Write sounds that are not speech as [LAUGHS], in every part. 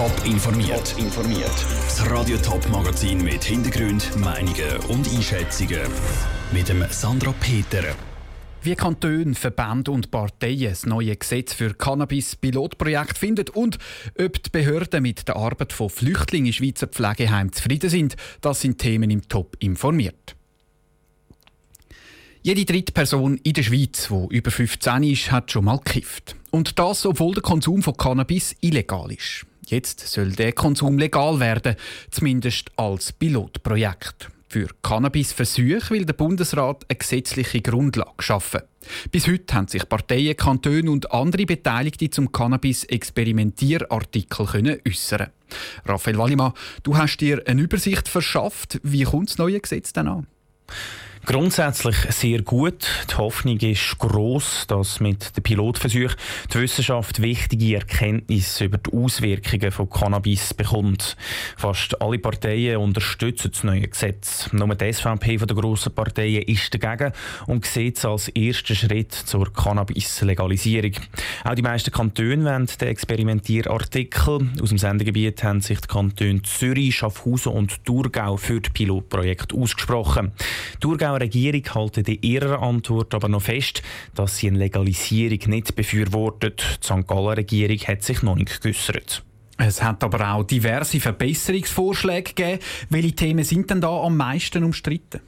Top informiert. informiert. Das Radio Top Magazin mit Hintergrund, Meinungen und Einschätzungen mit dem Sandra Peter. Wie Kantone, Verbände und Parteien das neue Gesetz für Cannabis-Pilotprojekt finden und ob die Behörden mit der Arbeit von Flüchtlingen in Schweizer Pflegeheimen zufrieden sind, das sind Themen im Top informiert. Jede dritte Person in der Schweiz, die über 15 ist, hat schon mal gekifft. Und das, obwohl der Konsum von Cannabis illegal ist. Jetzt soll der Konsum legal werden, zumindest als Pilotprojekt. Für Cannabisversuche will der Bundesrat eine gesetzliche Grundlage schaffen. Bis heute haben sich Parteien, Kantone und andere Beteiligte zum Cannabis-Experimentierartikel äußern. Raphael Wallimann, du hast dir eine Übersicht verschafft. Wie kommt das neue Gesetz denn an? Grundsätzlich sehr gut. Die Hoffnung ist groß, dass mit dem Pilotversuch die Wissenschaft wichtige Erkenntnisse über die Auswirkungen von Cannabis bekommt. Fast alle Parteien unterstützen das neue Gesetz. Nur die SVP von der grossen Parteien ist dagegen und sieht es als ersten Schritt zur Cannabis-Legalisierung. Auch die meisten Kantone wollen den Experimentierartikel. Aus dem Sendegebiet haben sich die Kantone Zürich, Schaffhausen und Thurgau für das Pilotprojekt ausgesprochen. Thurgau Thurgauer Regierung halten in ihrer Antwort aber noch fest, dass sie eine Legalisierung nicht befürwortet. Die St. Galler Regierung hat sich noch nicht geäußert. Es hat aber auch diverse Verbesserungsvorschläge gegeben. Welche Themen sind denn da am meisten umstritten?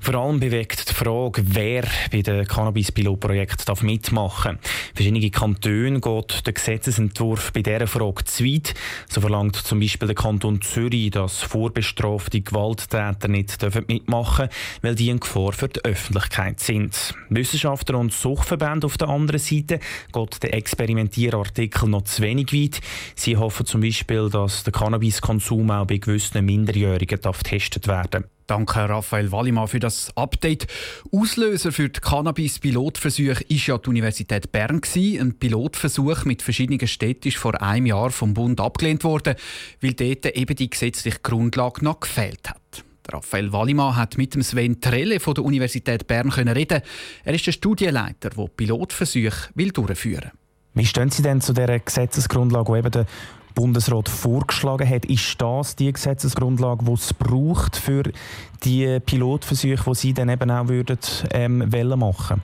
Vor allem bewegt die Frage, wer bei dem Cannabis-Pilotprojekt mitmachen darf. Verschiedene Kantone geht der Gesetzesentwurf bei dieser Frage zu weit. So verlangt zum Beispiel der Kanton Zürich, dass vorbestrafte Gewalttäter nicht mitmachen dürfen, weil die eine Gefahr für die Öffentlichkeit sind. Wissenschaftler und Suchtverbände auf der anderen Seite geht der Experimentierartikel noch zu wenig weit. Sie hoffen zum Beispiel, dass der Cannabiskonsum auch bei gewissen Minderjährigen getestet werden darf. Danke Raphael Wallimann für das Update. Auslöser für die Cannabis-Pilotversuche war ja die Universität Bern. Ein Pilotversuch mit verschiedenen Städten ist vor einem Jahr vom Bund abgelehnt worden, weil dort eben die gesetzliche Grundlage noch gefehlt hat. Raphael Wallimann hat mit dem Sven Trelle von der Universität Bern reden. Er ist der Studienleiter, der Pilotversuche durchführen will. Wie stehen Sie denn zu dieser Gesetzesgrundlage, die eben der Bundesrat vorgeschlagen hat. Ist das die Gesetzesgrundlage, die es braucht für die Pilotversuche, die Sie dann eben auch würden, ähm, machen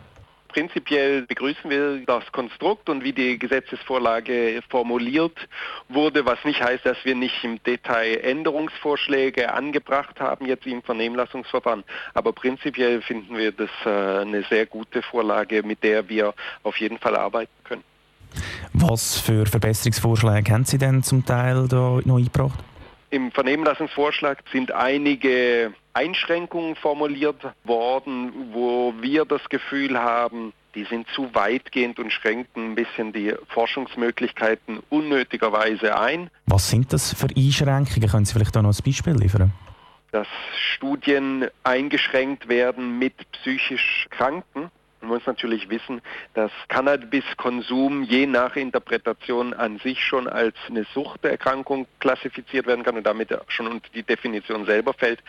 Prinzipiell begrüßen wir das Konstrukt und wie die Gesetzesvorlage formuliert wurde, was nicht heißt, dass wir nicht im Detail Änderungsvorschläge angebracht haben, jetzt im Vernehmlassungsverfahren. Aber prinzipiell finden wir das äh, eine sehr gute Vorlage, mit der wir auf jeden Fall arbeiten können. Was für Verbesserungsvorschläge haben Sie denn zum Teil da noch eingebracht? Im Vernehmlassungsvorschlag sind einige Einschränkungen formuliert worden, wo wir das Gefühl haben, die sind zu weitgehend und schränken ein bisschen die Forschungsmöglichkeiten unnötigerweise ein. Was sind das für Einschränkungen? Können Sie vielleicht da noch ein Beispiel liefern? Dass Studien eingeschränkt werden mit psychisch Kranken man muss natürlich wissen, dass Cannabiskonsum je nach Interpretation an sich schon als eine Suchterkrankung klassifiziert werden kann und damit schon unter die Definition selber fällt,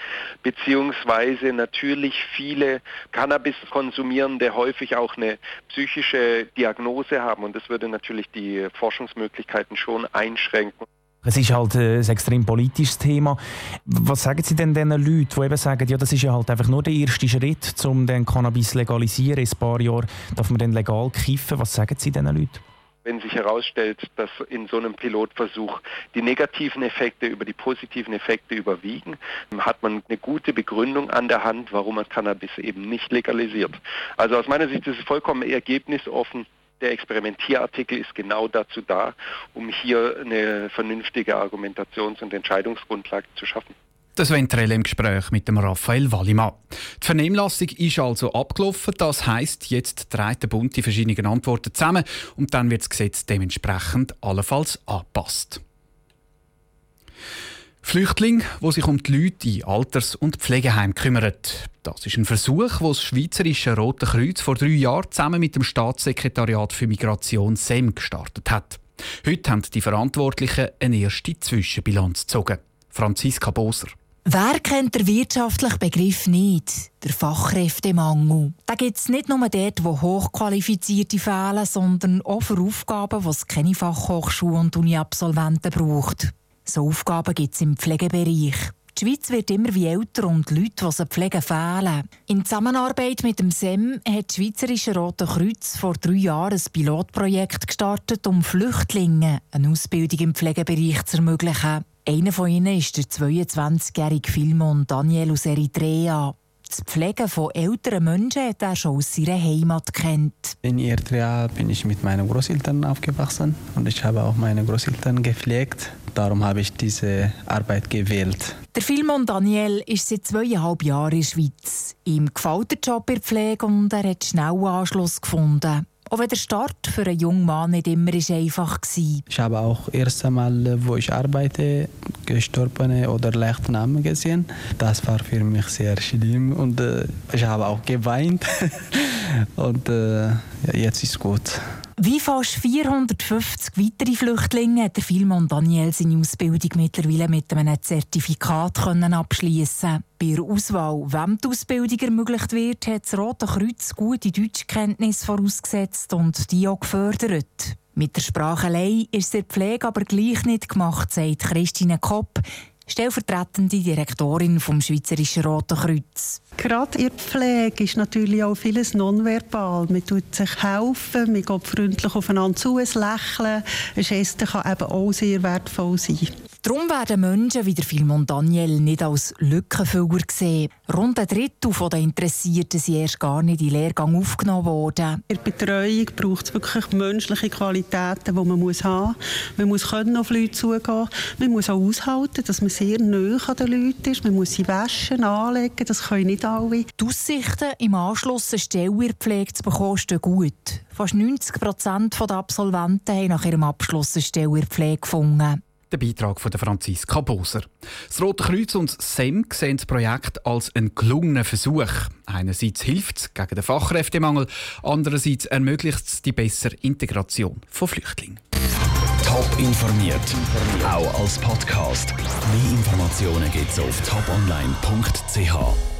beziehungsweise natürlich viele Cannabiskonsumierende häufig auch eine psychische Diagnose haben und das würde natürlich die Forschungsmöglichkeiten schon einschränken. Es ist halt äh, ein extrem politisches Thema. Was sagen Sie denn den Leuten, die eben sagen, ja, das ist ja halt einfach nur der erste Schritt, um den Cannabis zu legalisieren? In ein paar Jahren darf man dann legal kiffen. Was sagen Sie diesen Leuten? Wenn sich herausstellt, dass in so einem Pilotversuch die negativen Effekte über die positiven Effekte überwiegen, hat man eine gute Begründung an der Hand, warum man Cannabis eben nicht legalisiert. Also aus meiner Sicht ist es vollkommen ergebnisoffen der Experimentierartikel ist genau dazu da, um hier eine vernünftige Argumentations- und Entscheidungsgrundlage zu schaffen. Das Ventrell im Gespräch mit dem Raphael Wallimann. Die Vernehmlassung ist also abgelaufen. Das heisst, jetzt trägt der Bund die verschiedenen Antworten zusammen und dann wird das Gesetz dementsprechend allenfalls angepasst. Flüchtlinge, die sich um die Leute in Alters- und Pflegeheimen kümmern. Das ist ein Versuch, den das Schweizerische Rote Kreuz vor drei Jahren zusammen mit dem Staatssekretariat für Migration SEM gestartet hat. Heute haben die Verantwortlichen eine erste Zwischenbilanz gezogen. Franziska Boser. Wer kennt den wirtschaftlichen Begriff nicht? Der Fachkräftemangel. Da gibt es nicht nur dort, wo Hochqualifizierte fehlen, sondern auch für Aufgaben, die es keine Fachhochschulen und Uni-Absolventen braucht. So Aufgaben gibt es im Pflegebereich. Die Schweiz wird immer wie älter und Leute, die sie pflegen, fehlen. In Zusammenarbeit mit dem SEM hat das Schweizerische Rote Kreuz vor drei Jahren ein Pilotprojekt gestartet, um Flüchtlingen eine Ausbildung im Pflegebereich zu ermöglichen. Einer von ihnen ist der 22-jährige Filmon Daniel aus Eritrea. Das Pflegen von älteren Menschen hat er schon aus seiner Heimat kennt. In Eritrea bin ich mit meinen Großeltern aufgewachsen und ich habe auch meine Großeltern gepflegt. Darum habe ich diese Arbeit gewählt. Der Filmon Daniel ist seit zweieinhalb Jahren in der Schweiz. Ihm gefällt der Job in der Pflege und er hat schnell Anschluss gefunden. Auch wenn der Start für einen jungen Mann nicht immer einfach war. Ich habe auch erst einmal, wo ich arbeite, gestorbene oder leichte Namen gesehen. Das war für mich sehr schlimm und äh, ich habe auch geweint. [LAUGHS] und äh, jetzt ist es gut. Wie fast 450 weitere Flüchtlinge hat der Filmon Daniel seine Ausbildung mittlerweile mit einem Zertifikat abschließen. Bei der Auswahl, wem die Ausbildung ermöglicht wird, hat das Rote Kreuz gute Deutschkenntnis vorausgesetzt und die auch gefördert. Mit der Sprache allein ist der Pflege aber gleich nicht gemacht, sagt Christine Kopp, stellvertretende Direktorin vom Schweizerischen Roten Kreuz. Gerade in der Pflege ist natürlich auch vieles nonverbal. Man tut sich helfen, man geht freundlich aufeinander zu, ein Lächeln. Ein Geste kann eben auch sehr wertvoll sein. Darum werden Menschen wie der Filmon Daniel nicht als Lückenfüller gesehen. Rund ein Drittel der Interessierten sind erst gar nicht in den Lehrgang aufgenommen worden. In der Betreuung braucht es wirklich menschliche Qualitäten, die man muss haben muss. Man muss können auf Leute zugehen. Man muss auch aushalten, dass man sehr nah an den Leuten ist. Man muss sie waschen, anlegen. Das können nicht alle. Die Aussichten, im Anschluss eine Stelle in der Pflege zu bekommen, stehen gut. Fast 90 Prozent der Absolventen haben nach ihrem Abschluss eine Stelle in der Pflege gefunden. Der Beitrag von Franziska Boser. Das Rote Kreuz und SEM sehen das Projekt als einen gelungenen Versuch. Einerseits hilft es gegen den Fachkräftemangel, andererseits ermöglicht es die bessere Integration von Flüchtlingen. Top informiert, auch als Podcast. Mehr Informationen gibt es auf toponline.ch.